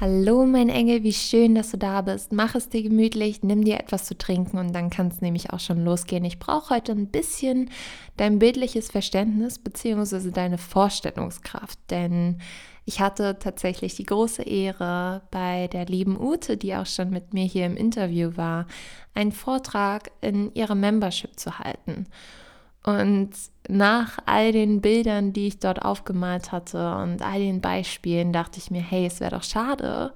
Hallo mein Engel, wie schön, dass du da bist. Mach es dir gemütlich, nimm dir etwas zu trinken und dann kann es nämlich auch schon losgehen. Ich brauche heute ein bisschen dein bildliches Verständnis bzw. deine Vorstellungskraft, denn ich hatte tatsächlich die große Ehre, bei der lieben Ute, die auch schon mit mir hier im Interview war, einen Vortrag in ihrer Membership zu halten. Und nach all den Bildern, die ich dort aufgemalt hatte und all den Beispielen, dachte ich mir, hey, es wäre doch schade,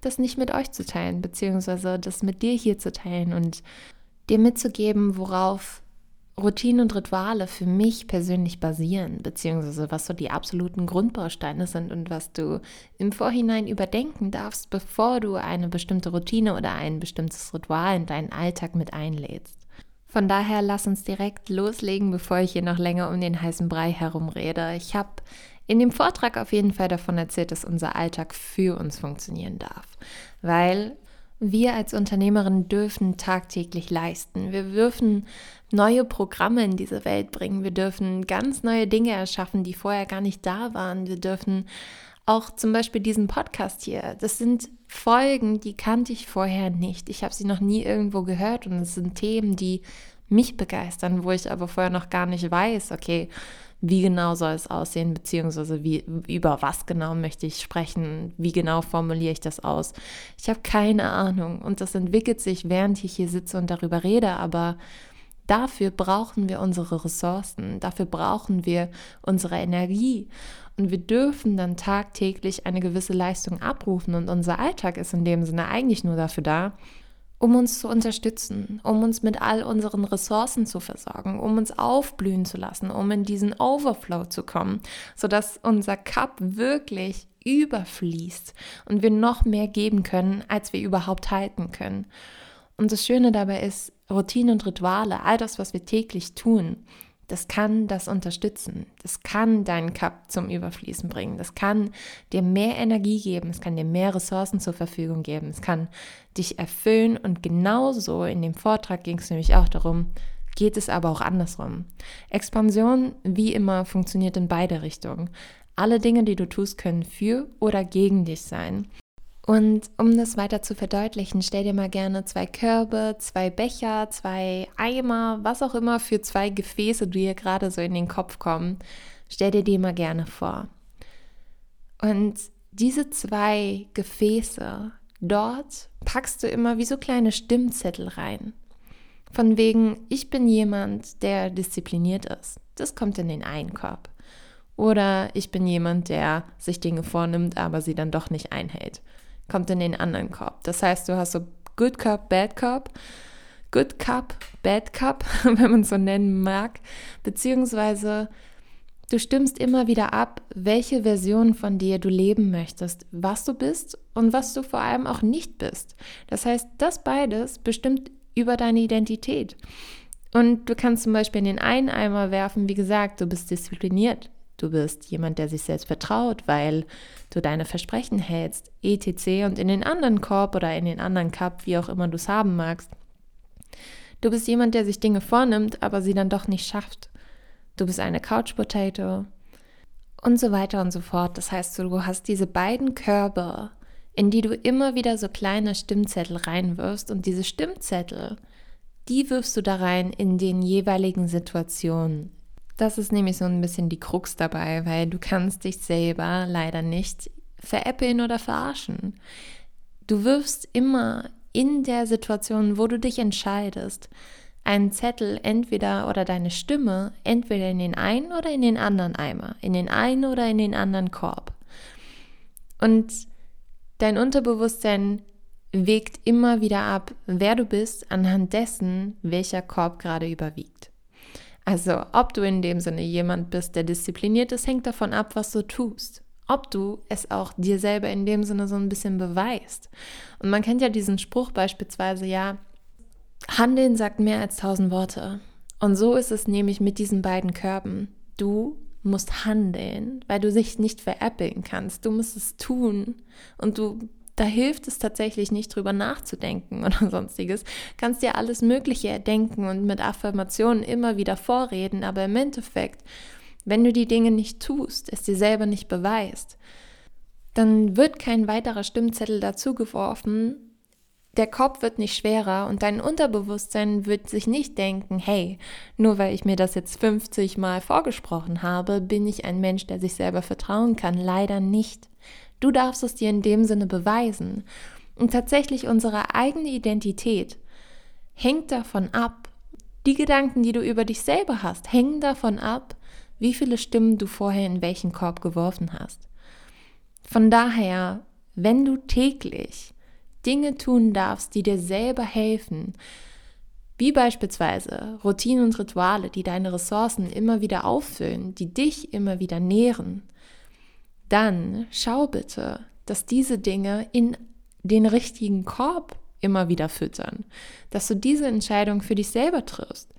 das nicht mit euch zu teilen, beziehungsweise das mit dir hier zu teilen und dir mitzugeben, worauf Routinen und Rituale für mich persönlich basieren, beziehungsweise was so die absoluten Grundbausteine sind und was du im Vorhinein überdenken darfst, bevor du eine bestimmte Routine oder ein bestimmtes Ritual in deinen Alltag mit einlädst. Von daher lass uns direkt loslegen, bevor ich hier noch länger um den heißen Brei herumrede. Ich habe in dem Vortrag auf jeden Fall davon erzählt, dass unser Alltag für uns funktionieren darf, weil wir als Unternehmerin dürfen tagtäglich leisten. Wir dürfen neue Programme in diese Welt bringen. Wir dürfen ganz neue Dinge erschaffen, die vorher gar nicht da waren. Wir dürfen auch zum Beispiel diesen Podcast hier. Das sind Folgen, die kannte ich vorher nicht. Ich habe sie noch nie irgendwo gehört und es sind Themen, die mich begeistern, wo ich aber vorher noch gar nicht weiß, okay, wie genau soll es aussehen, beziehungsweise wie, über was genau möchte ich sprechen, wie genau formuliere ich das aus. Ich habe keine Ahnung und das entwickelt sich, während ich hier sitze und darüber rede, aber dafür brauchen wir unsere Ressourcen, dafür brauchen wir unsere Energie. Und wir dürfen dann tagtäglich eine gewisse Leistung abrufen. Und unser Alltag ist in dem Sinne eigentlich nur dafür da, um uns zu unterstützen, um uns mit all unseren Ressourcen zu versorgen, um uns aufblühen zu lassen, um in diesen Overflow zu kommen, sodass unser Cup wirklich überfließt und wir noch mehr geben können, als wir überhaupt halten können. Und das Schöne dabei ist, Routinen und Rituale, all das, was wir täglich tun, das kann das unterstützen. Das kann deinen Cup zum Überfließen bringen. Das kann dir mehr Energie geben. Es kann dir mehr Ressourcen zur Verfügung geben. Es kann dich erfüllen. Und genauso in dem Vortrag ging es nämlich auch darum, geht es aber auch andersrum. Expansion, wie immer, funktioniert in beide Richtungen. Alle Dinge, die du tust, können für oder gegen dich sein. Und um das weiter zu verdeutlichen, stell dir mal gerne zwei Körbe, zwei Becher, zwei Eimer, was auch immer für zwei Gefäße dir gerade so in den Kopf kommen. Stell dir die mal gerne vor. Und diese zwei Gefäße, dort packst du immer wie so kleine Stimmzettel rein. Von wegen, ich bin jemand, der diszipliniert ist. Das kommt in den einen Korb. Oder ich bin jemand, der sich Dinge vornimmt, aber sie dann doch nicht einhält kommt in den anderen Korb. Das heißt, du hast so Good Cup, Bad Cup, Good Cup, Bad Cup, wenn man so nennen mag, beziehungsweise du stimmst immer wieder ab, welche Version von dir du leben möchtest, was du bist und was du vor allem auch nicht bist. Das heißt, das beides bestimmt über deine Identität. Und du kannst zum Beispiel in den einen Eimer werfen, wie gesagt, du bist diszipliniert, Du bist jemand, der sich selbst vertraut, weil du deine Versprechen hältst, etc. Und in den anderen Korb oder in den anderen Cup, wie auch immer du es haben magst. Du bist jemand, der sich Dinge vornimmt, aber sie dann doch nicht schafft. Du bist eine Couch Potato und so weiter und so fort. Das heißt, du hast diese beiden Körbe, in die du immer wieder so kleine Stimmzettel reinwirfst und diese Stimmzettel, die wirfst du da rein in den jeweiligen Situationen, das ist nämlich so ein bisschen die Krux dabei, weil du kannst dich selber leider nicht veräppeln oder verarschen. Du wirfst immer in der Situation, wo du dich entscheidest, einen Zettel entweder oder deine Stimme entweder in den einen oder in den anderen Eimer, in den einen oder in den anderen Korb. Und dein Unterbewusstsein wägt immer wieder ab, wer du bist, anhand dessen, welcher Korb gerade überwiegt. Also ob du in dem Sinne jemand bist, der diszipliniert ist, hängt davon ab, was du tust. ob du es auch dir selber in dem Sinne so ein bisschen beweist. Und man kennt ja diesen Spruch beispielsweise, ja, Handeln sagt mehr als tausend Worte. Und so ist es nämlich mit diesen beiden Körben. Du musst handeln, weil du dich nicht veräppeln kannst. Du musst es tun. Und du, da hilft es tatsächlich nicht drüber nachzudenken oder sonstiges. Kannst dir alles Mögliche erdenken und mit Affirmationen immer wieder vorreden, aber im Endeffekt, wenn du die Dinge nicht tust, es dir selber nicht beweist, dann wird kein weiterer Stimmzettel dazugeworfen, der Kopf wird nicht schwerer und dein Unterbewusstsein wird sich nicht denken, hey, nur weil ich mir das jetzt 50 Mal vorgesprochen habe, bin ich ein Mensch, der sich selber vertrauen kann. Leider nicht. Du darfst es dir in dem Sinne beweisen. Und tatsächlich unsere eigene Identität hängt davon ab, die Gedanken, die du über dich selber hast, hängen davon ab, wie viele Stimmen du vorher in welchen Korb geworfen hast. Von daher, wenn du täglich Dinge tun darfst, die dir selber helfen, wie beispielsweise Routinen und Rituale, die deine Ressourcen immer wieder auffüllen, die dich immer wieder nähren, dann schau bitte, dass diese Dinge in den richtigen Korb immer wieder füttern, dass du diese Entscheidung für dich selber triffst.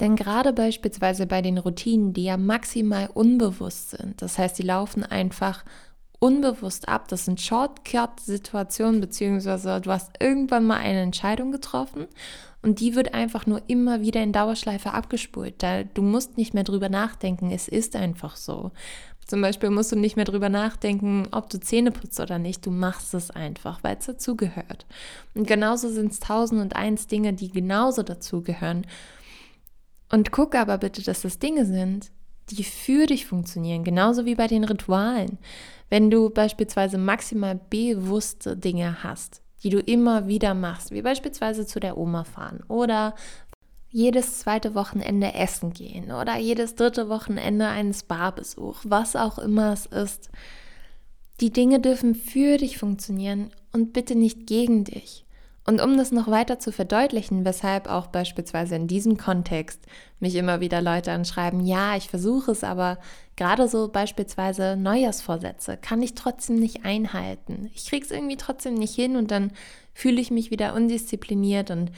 Denn gerade beispielsweise bei den Routinen, die ja maximal unbewusst sind, das heißt, die laufen einfach unbewusst ab. Das sind Shortcut-Situationen, beziehungsweise du hast irgendwann mal eine Entscheidung getroffen und die wird einfach nur immer wieder in Dauerschleife abgespult. Da, du musst nicht mehr drüber nachdenken, es ist einfach so. Zum Beispiel musst du nicht mehr drüber nachdenken, ob du Zähne putzt oder nicht. Du machst es einfach, weil es dazugehört. Und genauso sind es tausend und eins Dinge, die genauso dazugehören. Und guck aber bitte, dass das Dinge sind, die für dich funktionieren, genauso wie bei den Ritualen. Wenn du beispielsweise maximal bewusste Dinge hast, die du immer wieder machst, wie beispielsweise zu der Oma fahren oder jedes zweite Wochenende essen gehen oder jedes dritte Wochenende einen Spa-Besuch, was auch immer es ist. Die Dinge dürfen für dich funktionieren und bitte nicht gegen dich. Und um das noch weiter zu verdeutlichen, weshalb auch beispielsweise in diesem Kontext mich immer wieder Leute anschreiben, ja, ich versuche es, aber gerade so beispielsweise Neujahrsvorsätze kann ich trotzdem nicht einhalten. Ich kriege es irgendwie trotzdem nicht hin und dann fühle ich mich wieder undiszipliniert und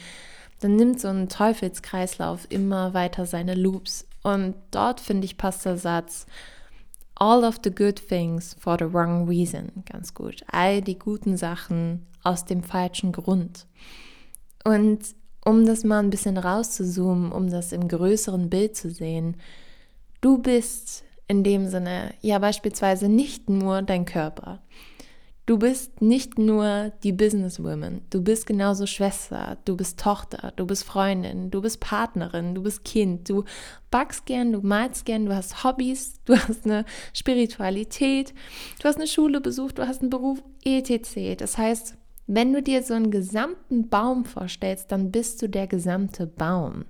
dann nimmt so ein Teufelskreislauf immer weiter seine Loops. Und dort finde ich passt der Satz, All of the good things for the wrong reason. Ganz gut. All die guten Sachen aus dem falschen Grund. Und um das mal ein bisschen rauszuzoomen, um das im größeren Bild zu sehen, du bist in dem Sinne ja beispielsweise nicht nur dein Körper. Du bist nicht nur die Businesswoman, du bist genauso Schwester, du bist Tochter, du bist Freundin, du bist Partnerin, du bist Kind, du backst gern, du malst gern, du hast Hobbys, du hast eine Spiritualität, du hast eine Schule besucht, du hast einen Beruf, etc. Das heißt, wenn du dir so einen gesamten Baum vorstellst, dann bist du der gesamte Baum.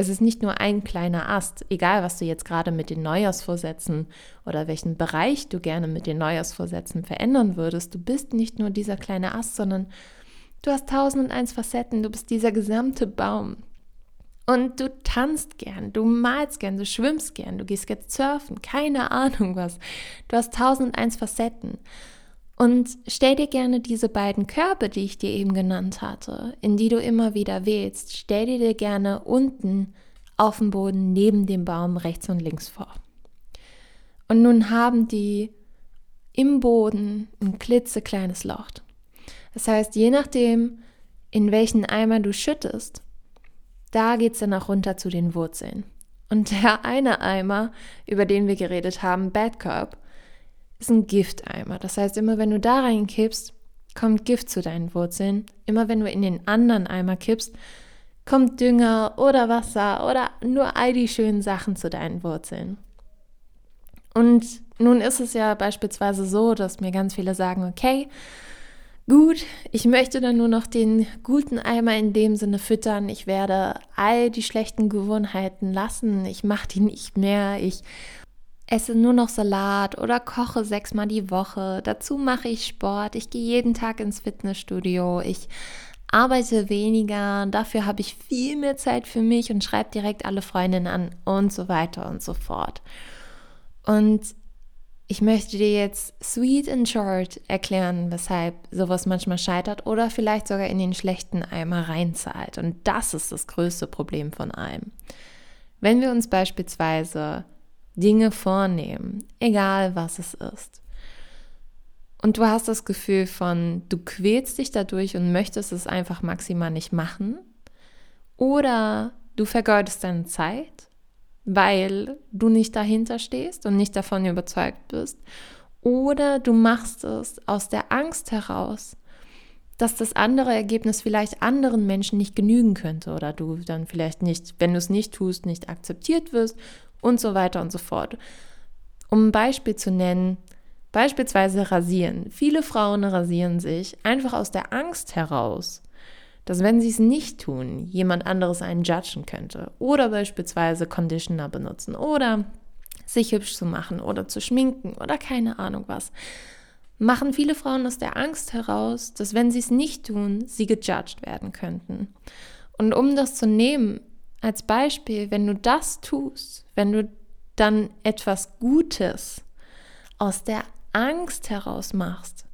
Es ist nicht nur ein kleiner Ast, egal was du jetzt gerade mit den Neujahrsvorsätzen oder welchen Bereich du gerne mit den Neujahrsvorsätzen verändern würdest. Du bist nicht nur dieser kleine Ast, sondern du hast tausend und eins Facetten, du bist dieser gesamte Baum. Und du tanzt gern, du malst gern, du schwimmst gern, du gehst jetzt surfen, keine Ahnung was. Du hast tausend und eins Facetten. Und stell dir gerne diese beiden Körbe, die ich dir eben genannt hatte, in die du immer wieder wählst, stell dir dir gerne unten auf dem Boden neben dem Baum rechts und links vor. Und nun haben die im Boden ein klitzekleines Loch. Das heißt, je nachdem, in welchen Eimer du schüttest, da geht es dann auch runter zu den Wurzeln. Und der eine Eimer, über den wir geredet haben, Bad Curb, ist ein Gifteimer. Das heißt, immer wenn du da reinkippst, kommt Gift zu deinen Wurzeln. Immer wenn du in den anderen Eimer kippst, kommt Dünger oder Wasser oder nur all die schönen Sachen zu deinen Wurzeln. Und nun ist es ja beispielsweise so, dass mir ganz viele sagen, okay, gut, ich möchte dann nur noch den guten Eimer in dem Sinne füttern. Ich werde all die schlechten Gewohnheiten lassen. Ich mache die nicht mehr. Ich esse nur noch Salat oder koche sechsmal die Woche. Dazu mache ich Sport. Ich gehe jeden Tag ins Fitnessstudio. Ich arbeite weniger. Dafür habe ich viel mehr Zeit für mich und schreibe direkt alle Freundinnen an und so weiter und so fort. Und Ich möchte dir jetzt sweet and short erklären, weshalb sowas manchmal scheitert oder vielleicht sogar in den schlechten Eimer reinzahlt. Und das ist das größte Problem von allem. Wenn wir uns beispielsweise Dinge vornehmen, egal was es ist, und du hast das Gefühl von, du quälst dich dadurch und möchtest es einfach maximal nicht machen, oder du vergeudest deine Zeit weil du nicht dahinter stehst und nicht davon überzeugt bist. Oder du machst es aus der Angst heraus, dass das andere Ergebnis vielleicht anderen Menschen nicht genügen könnte oder du dann vielleicht nicht, wenn du es nicht tust, nicht akzeptiert wirst und so weiter und so fort. Um ein Beispiel zu nennen, beispielsweise rasieren. Viele Frauen rasieren sich einfach aus der Angst heraus, dass wenn sie es nicht tun, jemand anderes einen judgen könnte oder beispielsweise Conditioner benutzen oder sich hübsch zu machen oder zu schminken oder keine Ahnung was, machen viele Frauen aus der Angst heraus, dass wenn sie es nicht tun, sie gejudged werden könnten. Und um das zu nehmen als Beispiel, wenn du das tust, wenn du dann etwas Gutes aus der Angst heraus machst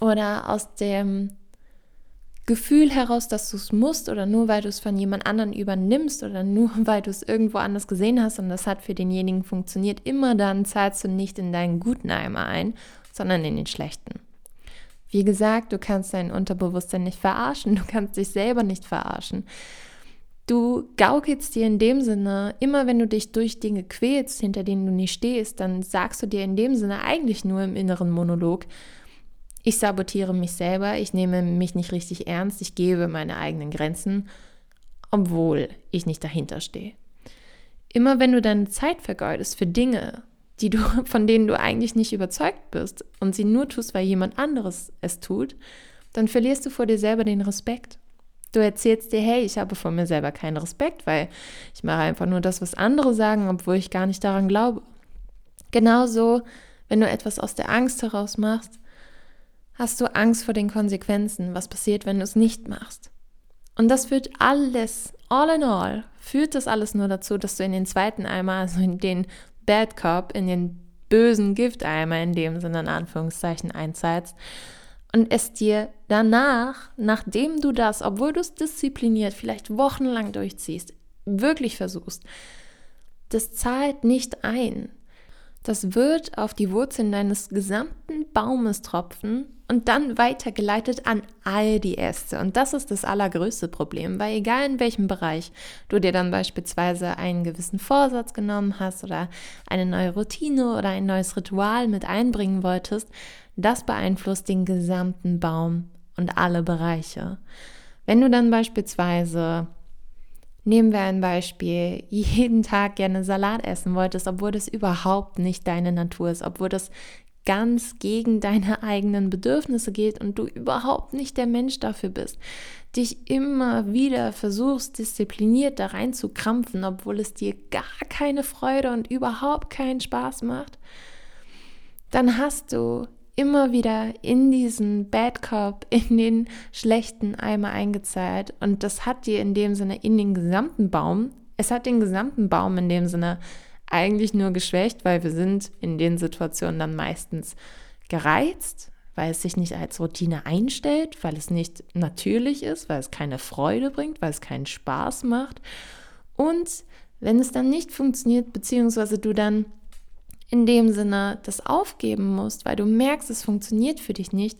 oder aus dem Gefühl heraus, dass du es musst oder nur weil du es von jemand anderen übernimmst oder nur weil du es irgendwo anders gesehen hast und das hat für denjenigen funktioniert, immer dann zahlst du nicht in deinen guten Eimer ein, sondern in den schlechten. Wie gesagt, du kannst dein Unterbewusstsein nicht verarschen, du kannst dich selber nicht verarschen. Du gaukelst dir in dem Sinne, immer wenn du dich durch Dinge quälst, hinter denen du nicht stehst, dann sagst du dir in dem Sinne eigentlich nur im inneren Monolog, ich sabotiere mich selber, ich nehme mich nicht richtig ernst, ich gebe meine eigenen Grenzen, obwohl ich nicht dahinter stehe. Immer wenn du deine Zeit vergeudest für Dinge, die du, von denen du eigentlich nicht überzeugt bist und sie nur tust, weil jemand anderes es tut, dann verlierst du vor dir selber den Respekt. Du erzählst dir, hey, ich habe vor mir selber keinen Respekt, weil ich mache einfach nur das, was andere sagen, obwohl ich gar nicht daran glaube. Genauso, wenn du etwas aus der Angst heraus machst, hast du Angst vor den Konsequenzen, was passiert, wenn du es nicht machst. Und das führt alles, all in all, führt das alles nur dazu, dass du in den zweiten Eimer, also in den Bad Cop, in den bösen Gifteimer in dem Sinne in Anführungszeichen einzahlst und es dir danach, nachdem du das, obwohl du es diszipliniert, vielleicht wochenlang durchziehst, wirklich versuchst, das zahlt nicht ein. Das wird auf die Wurzeln deines gesamten Baumes tropfen und dann weitergeleitet an all die Äste. Und das ist das allergrößte Problem, weil egal in welchem Bereich du dir dann beispielsweise einen gewissen Vorsatz genommen hast oder eine neue Routine oder ein neues Ritual mit einbringen wolltest, das beeinflusst den gesamten Baum und alle Bereiche. Wenn du dann beispielsweise Nehmen wir ein Beispiel, jeden Tag gerne Salat essen wolltest, obwohl das überhaupt nicht deine Natur ist, obwohl das ganz gegen deine eigenen Bedürfnisse geht und du überhaupt nicht der Mensch dafür bist, dich immer wieder versuchst, diszipliniert da rein zu krampfen, obwohl es dir gar keine Freude und überhaupt keinen Spaß macht, dann hast du immer wieder in diesen Bad Cop, in den schlechten Eimer eingezahlt und das hat dir in dem Sinne in den gesamten Baum, es hat den gesamten Baum in dem Sinne eigentlich nur geschwächt, weil wir sind in den Situationen dann meistens gereizt, weil es sich nicht als Routine einstellt, weil es nicht natürlich ist, weil es keine Freude bringt, weil es keinen Spaß macht. Und wenn es dann nicht funktioniert, beziehungsweise du dann in dem Sinne das aufgeben musst, weil du merkst, es funktioniert für dich nicht,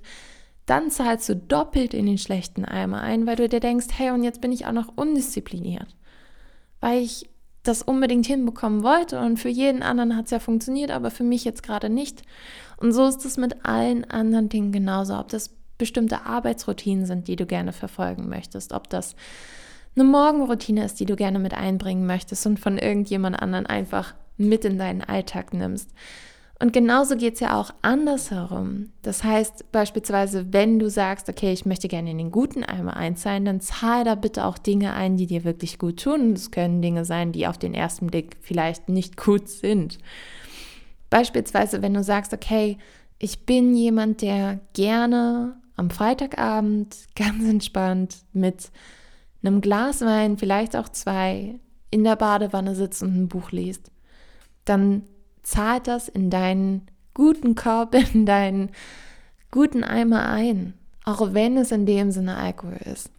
dann zahlst du doppelt in den schlechten Eimer ein, weil du dir denkst, hey, und jetzt bin ich auch noch undiszipliniert, weil ich das unbedingt hinbekommen wollte und für jeden anderen hat es ja funktioniert, aber für mich jetzt gerade nicht. Und so ist es mit allen anderen Dingen genauso, ob das bestimmte Arbeitsroutinen sind, die du gerne verfolgen möchtest, ob das eine Morgenroutine ist, die du gerne mit einbringen möchtest und von irgendjemand anderen einfach mit in deinen Alltag nimmst. Und genauso geht es ja auch andersherum. Das heißt beispielsweise, wenn du sagst, okay, ich möchte gerne in den guten Eimer einzahlen, dann zahl da bitte auch Dinge ein, die dir wirklich gut tun. Es können Dinge sein, die auf den ersten Blick vielleicht nicht gut sind. Beispielsweise, wenn du sagst, okay, ich bin jemand, der gerne am Freitagabend ganz entspannt mit einem Glas Wein, vielleicht auch zwei, in der Badewanne sitzt und ein Buch liest, dann zahlt das in deinen guten Korb in deinen guten Eimer ein, auch wenn es in dem Sinne Alkohol ist.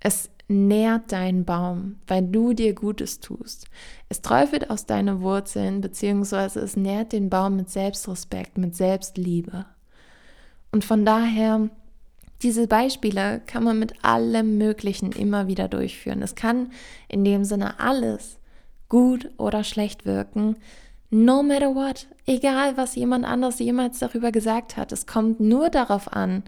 Es nährt deinen Baum, weil du dir Gutes tust. Es träufelt aus deinen Wurzeln, beziehungsweise es nährt den Baum mit Selbstrespekt, mit Selbstliebe. Und von daher, diese Beispiele kann man mit allem Möglichen immer wieder durchführen. Es kann in dem Sinne alles gut oder schlecht wirken, no matter what, egal was jemand anderes jemals darüber gesagt hat. Es kommt nur darauf an,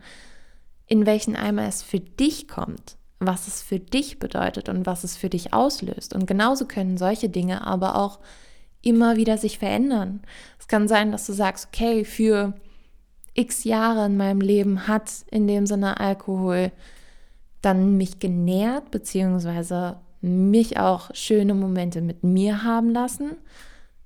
in welchen Eimer es für dich kommt was es für dich bedeutet und was es für dich auslöst. Und genauso können solche Dinge aber auch immer wieder sich verändern. Es kann sein, dass du sagst, okay, für x Jahre in meinem Leben hat in dem Sinne Alkohol dann mich genährt, beziehungsweise mich auch schöne Momente mit mir haben lassen,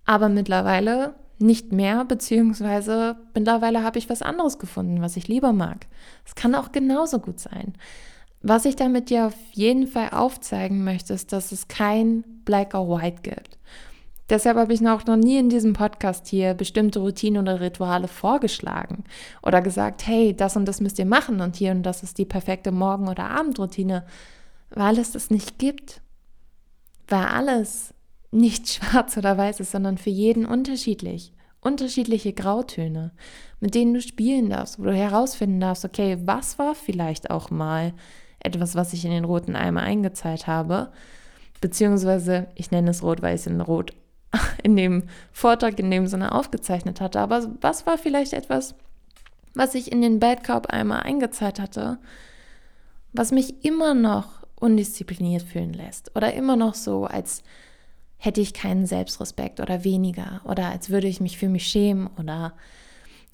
aber mittlerweile nicht mehr, beziehungsweise mittlerweile habe ich was anderes gefunden, was ich lieber mag. Es kann auch genauso gut sein. Was ich damit dir auf jeden Fall aufzeigen möchte, ist, dass es kein Black or White gibt. Deshalb habe ich noch, noch nie in diesem Podcast hier bestimmte Routinen oder Rituale vorgeschlagen oder gesagt, hey, das und das müsst ihr machen und hier und das ist die perfekte Morgen- oder Abendroutine, weil es das nicht gibt. Weil alles nicht schwarz oder weiß ist, sondern für jeden unterschiedlich. Unterschiedliche Grautöne, mit denen du spielen darfst, wo du herausfinden darfst, okay, was war vielleicht auch mal etwas, was ich in den roten Eimer eingezahlt habe. Beziehungsweise, ich nenne es rot, weil ich es in rot in dem Vortrag in dem Sinne aufgezeichnet hatte. Aber was war vielleicht etwas, was ich in den Badkorb einmal eingezahlt hatte, was mich immer noch undiszipliniert fühlen lässt oder immer noch so, als hätte ich keinen Selbstrespekt oder weniger oder als würde ich mich für mich schämen oder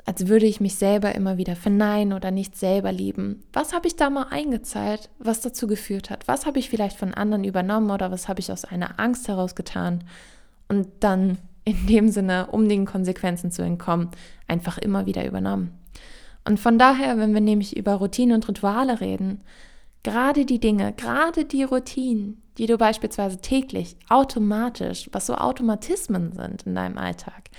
als würde ich mich selber immer wieder verneinen oder nicht selber lieben. Was habe ich da mal eingezahlt, was dazu geführt hat? Was habe ich vielleicht von anderen übernommen oder was habe ich aus einer Angst heraus getan? Und dann in dem Sinne, um den Konsequenzen zu entkommen, einfach immer wieder übernommen. Und von daher, wenn wir nämlich über Routinen und Rituale reden, gerade die Dinge, gerade die Routinen, die du beispielsweise täglich automatisch, was so Automatismen sind in deinem Alltag,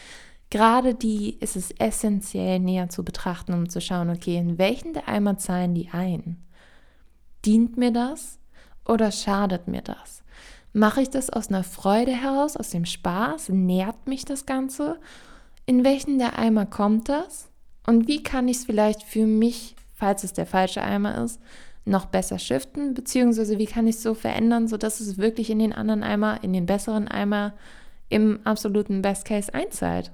Gerade die ist es essentiell näher zu betrachten, um zu schauen, okay, in welchen der Eimer zahlen die ein? Dient mir das oder schadet mir das? Mache ich das aus einer Freude heraus, aus dem Spaß? Nährt mich das Ganze? In welchen der Eimer kommt das? Und wie kann ich es vielleicht für mich, falls es der falsche Eimer ist, noch besser shiften? Beziehungsweise wie kann ich es so verändern, sodass es wirklich in den anderen Eimer, in den besseren Eimer, im absoluten Best Case einzahlt?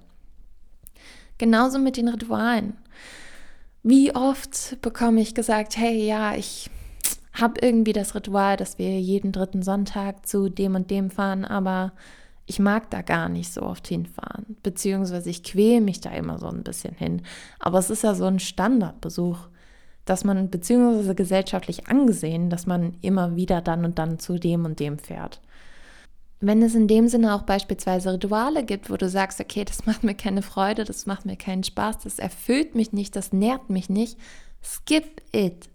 Genauso mit den Ritualen. Wie oft bekomme ich gesagt, hey, ja, ich habe irgendwie das Ritual, dass wir jeden dritten Sonntag zu dem und dem fahren, aber ich mag da gar nicht so oft hinfahren, beziehungsweise ich quäle mich da immer so ein bisschen hin. Aber es ist ja so ein Standardbesuch, dass man, beziehungsweise gesellschaftlich angesehen, dass man immer wieder dann und dann zu dem und dem fährt. Wenn es in dem Sinne auch beispielsweise Rituale gibt, wo du sagst, okay, das macht mir keine Freude, das macht mir keinen Spaß, das erfüllt mich nicht, das nährt mich nicht, skip it.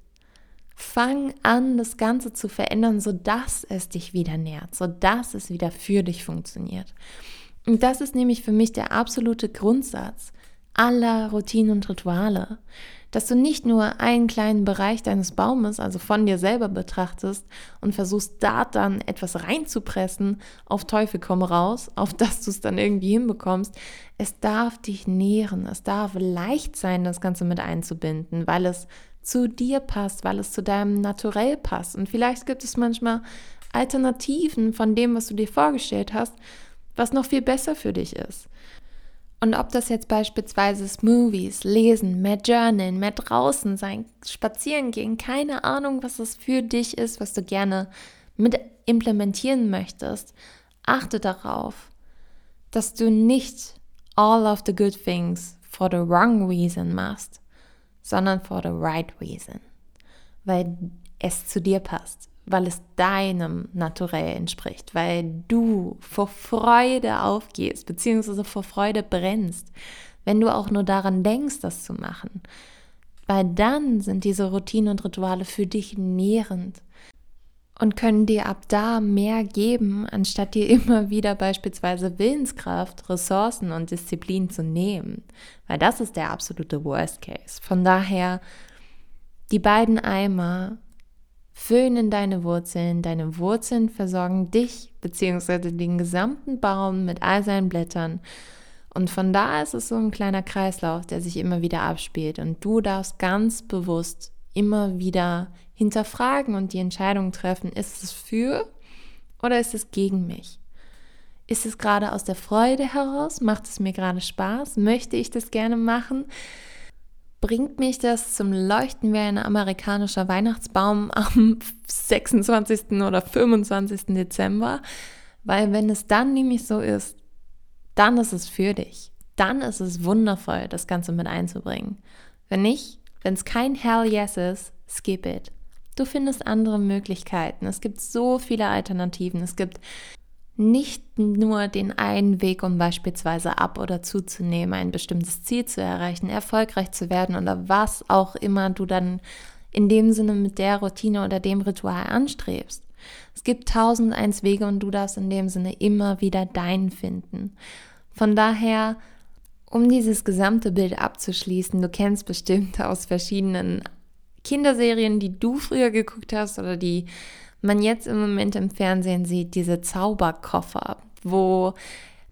Fang an, das Ganze zu verändern, sodass es dich wieder nährt, sodass es wieder für dich funktioniert. Und das ist nämlich für mich der absolute Grundsatz aller Routinen und Rituale dass du nicht nur einen kleinen Bereich deines Baumes, also von dir selber betrachtest und versuchst da dann etwas reinzupressen, auf Teufel komm raus, auf dass du es dann irgendwie hinbekommst. Es darf dich nähren, es darf leicht sein, das Ganze mit einzubinden, weil es zu dir passt, weil es zu deinem Naturell passt. Und vielleicht gibt es manchmal Alternativen von dem, was du dir vorgestellt hast, was noch viel besser für dich ist. Und ob das jetzt beispielsweise Movies, Lesen, mehr Journalen, mehr draußen sein, spazieren gehen, keine Ahnung, was es für dich ist, was du gerne mit implementieren möchtest, achte darauf, dass du nicht all of the good things for the wrong reason machst, sondern for the right reason, weil es zu dir passt, weil es deinem Naturell entspricht, weil du vor Freude aufgehst, beziehungsweise vor Freude brennst, wenn du auch nur daran denkst, das zu machen. Weil dann sind diese Routinen und Rituale für dich nährend. und können dir ab da mehr geben, anstatt dir immer wieder beispielsweise Willenskraft, Ressourcen und Disziplin zu nehmen. Weil das ist der absolute Worst Case. Von daher, die beiden Eimer föhnen deine Wurzeln, deine Wurzeln versorgen dich bzw. den gesamten Baum mit all seinen Blättern. Und von da ist es so ein kleiner Kreislauf, der sich immer wieder abspielt. Und du darfst ganz bewusst immer wieder hinterfragen und die Entscheidung treffen, ist es für oder ist es gegen mich? Ist es gerade aus der Freude heraus? Macht es mir gerade Spaß? Möchte ich das gerne machen? Bringt mich das zum Leuchten wie ein amerikanischer Weihnachtsbaum am 26. oder 25. Dezember? Weil wenn es dann nämlich so ist, dann ist es für dich. Dann ist es wundervoll, das Ganze mit einzubringen. Wenn nicht, wenn es kein Hell Yes ist, skip it. Du findest andere Möglichkeiten. Es gibt so viele Alternativen. Es gibt nicht nur den einen Weg, um beispielsweise ab oder zuzunehmen, ein bestimmtes Ziel zu erreichen, erfolgreich zu werden oder was auch immer du dann in dem Sinne mit der Routine oder dem Ritual anstrebst. Es gibt tausend eins Wege und du darfst in dem Sinne immer wieder deinen finden. Von daher, um dieses gesamte Bild abzuschließen, du kennst bestimmt aus verschiedenen Kinderserien, die du früher geguckt hast oder die man jetzt im Moment im Fernsehen sieht, diese Zauberkoffer, wo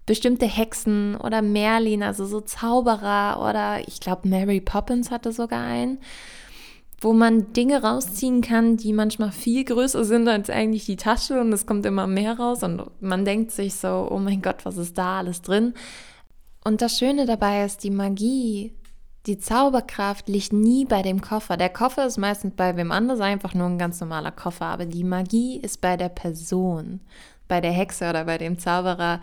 bestimmte Hexen oder Merlin, also so Zauberer oder ich glaube Mary Poppins hatte sogar einen, wo man Dinge rausziehen kann, die manchmal viel größer sind als eigentlich die Tasche und es kommt immer mehr raus und man denkt sich so, oh mein Gott, was ist da alles drin? Und das Schöne dabei ist, die Magie die Zauberkraft liegt nie bei dem Koffer. Der Koffer ist meistens bei wem anders einfach nur ein ganz normaler Koffer, aber die Magie ist bei der Person, bei der Hexe oder bei dem Zauberer,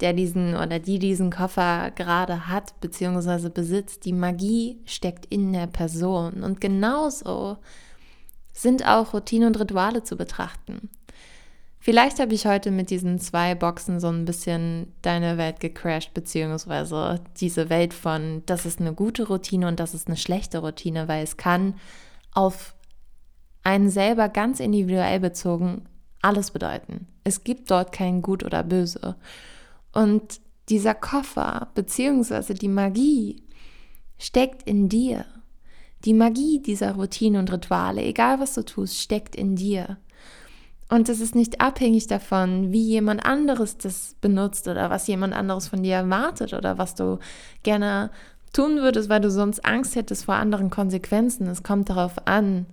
der diesen oder die diesen Koffer gerade hat bzw. besitzt. Die Magie steckt in der Person und genauso sind auch Routine und Rituale zu betrachten. Vielleicht habe ich heute mit diesen zwei Boxen so ein bisschen deine Welt gecrashed, beziehungsweise diese Welt von, das ist eine gute Routine und das ist eine schlechte Routine, weil es kann auf einen selber ganz individuell bezogen alles bedeuten. Es gibt dort kein Gut oder Böse. Und dieser Koffer, beziehungsweise die Magie, steckt in dir. Die Magie dieser Routine und Rituale, egal was du tust, steckt in dir. Und es ist nicht abhängig davon, wie jemand anderes das benutzt oder was jemand anderes von dir erwartet oder was du gerne tun würdest, weil du sonst Angst hättest vor anderen Konsequenzen. Es kommt darauf an,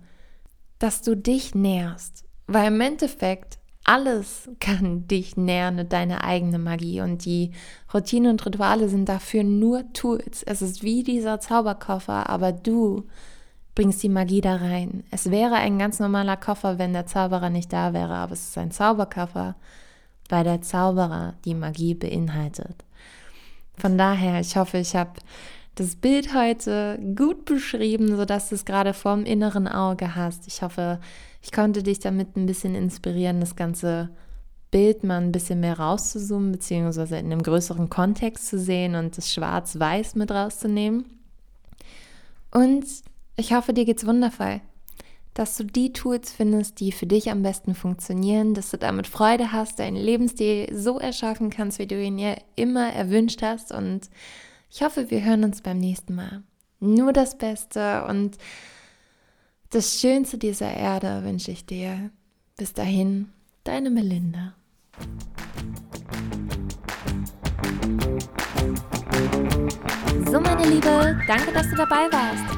dass du dich nährst. Weil im Endeffekt alles kann dich nähren mit deiner eigenen Magie und die Routine und Rituale sind dafür nur Tools. Es ist wie dieser Zauberkoffer, aber du bringst die Magie da rein. Es wäre ein ganz normaler Koffer, wenn der Zauberer nicht da wäre, aber es ist ein Zauberkoffer, weil der Zauberer die Magie beinhaltet. Von daher, ich hoffe, ich habe das Bild heute gut beschrieben, sodass du es gerade vorm inneren Auge hast. Ich hoffe, ich konnte dich damit ein bisschen inspirieren, das ganze Bild mal ein bisschen mehr rauszuzoomen, beziehungsweise in einem größeren Kontext zu sehen und das Schwarz-Weiß mit rauszunehmen. Und ich hoffe, dir geht's wundervoll, dass du die Tools findest, die für dich am besten funktionieren, dass du damit Freude hast, deinen Lebensstil so erschaffen kannst, wie du ihn dir immer erwünscht hast. Und ich hoffe, wir hören uns beim nächsten Mal. Nur das Beste und das Schönste dieser Erde wünsche ich dir. Bis dahin, deine Melinda. So, meine Liebe, danke, dass du dabei warst.